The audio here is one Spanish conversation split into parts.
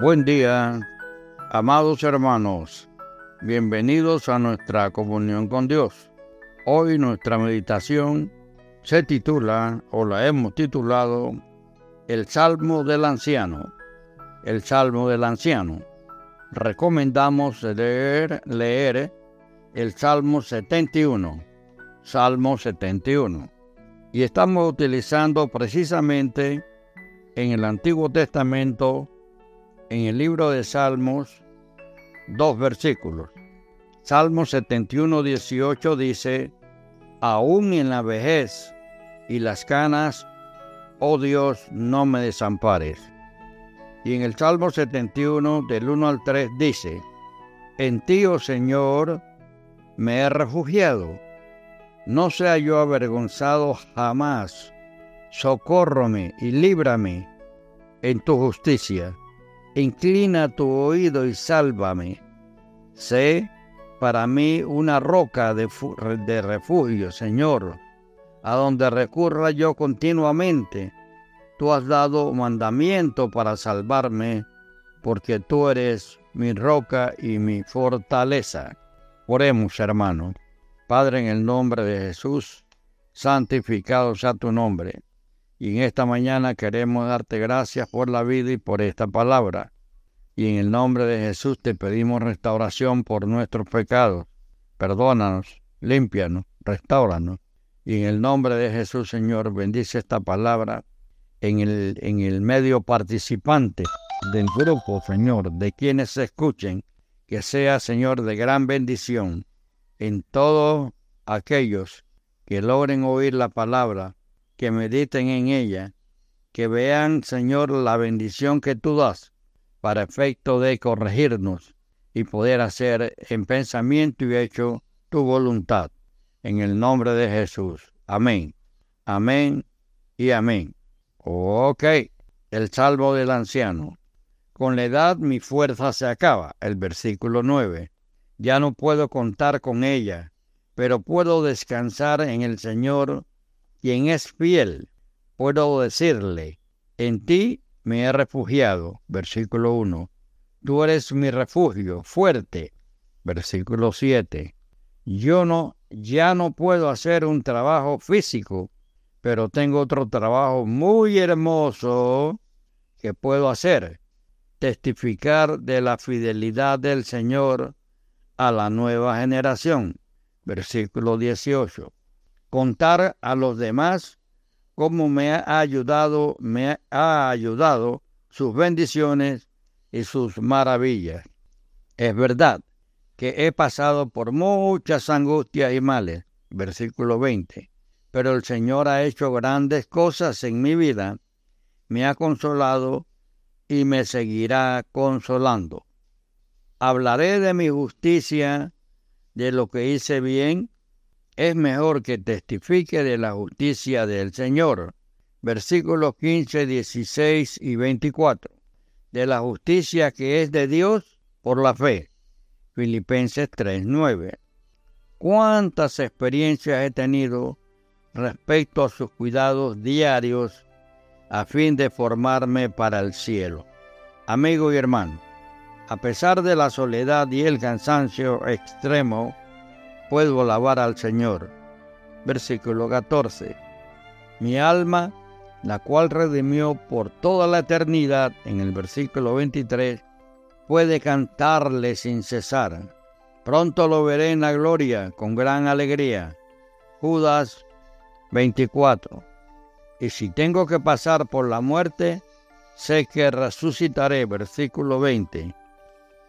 Buen día, amados hermanos. Bienvenidos a nuestra comunión con Dios. Hoy nuestra meditación se titula, o la hemos titulado, El Salmo del Anciano. El Salmo del Anciano. Recomendamos leer, leer el Salmo 71. Salmo 71. Y estamos utilizando precisamente en el Antiguo Testamento, en el libro de Salmos, dos versículos. Salmo 71, 18 dice, aún en la vejez y las canas, oh Dios, no me desampares. Y en el Salmo 71, del 1 al 3, dice, en ti, oh Señor, me he refugiado no sea yo avergonzado jamás. Socórrome y líbrame en tu justicia. Inclina tu oído y sálvame. Sé para mí una roca de, de refugio, Señor, a donde recurra yo continuamente. Tú has dado mandamiento para salvarme, porque tú eres mi roca y mi fortaleza. Oremos, hermano. Padre, en el nombre de Jesús, santificado sea tu nombre. Y en esta mañana queremos darte gracias por la vida y por esta palabra. Y en el nombre de Jesús te pedimos restauración por nuestros pecados. Perdónanos, límpianos, restauranos. Y en el nombre de Jesús, Señor, bendice esta palabra en el, en el medio participante del grupo, Señor, de quienes se escuchen, que sea, Señor, de gran bendición en todos aquellos que logren oír la palabra, que mediten en ella, que vean, Señor, la bendición que tú das para efecto de corregirnos y poder hacer en pensamiento y hecho tu voluntad. En el nombre de Jesús. Amén. Amén y amén. Ok, el salvo del anciano. Con la edad mi fuerza se acaba. El versículo 9. Ya no puedo contar con ella, pero puedo descansar en el Señor, quien es fiel. Puedo decirle, en ti me he refugiado. Versículo 1. Tú eres mi refugio fuerte. Versículo 7. Yo no, ya no puedo hacer un trabajo físico, pero tengo otro trabajo muy hermoso que puedo hacer. Testificar de la fidelidad del Señor a la nueva generación. Versículo 18. Contar a los demás cómo me ha ayudado, me ha ayudado sus bendiciones y sus maravillas. Es verdad que he pasado por muchas angustias y males. Versículo 20. Pero el Señor ha hecho grandes cosas en mi vida, me ha consolado y me seguirá consolando. Hablaré de mi justicia, de lo que hice bien. Es mejor que testifique de la justicia del Señor. Versículos 15, 16 y 24. De la justicia que es de Dios por la fe. Filipenses 3, 9. ¿Cuántas experiencias he tenido respecto a sus cuidados diarios a fin de formarme para el cielo? Amigo y hermano, a pesar de la soledad y el cansancio extremo, puedo alabar al Señor. Versículo 14. Mi alma, la cual redimió por toda la eternidad, en el versículo 23, puede cantarle sin cesar. Pronto lo veré en la gloria con gran alegría. Judas 24. Y si tengo que pasar por la muerte, sé que resucitaré. Versículo 20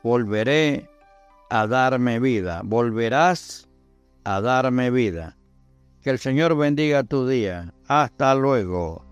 volveré a darme vida, volverás a darme vida. Que el Señor bendiga tu día. Hasta luego.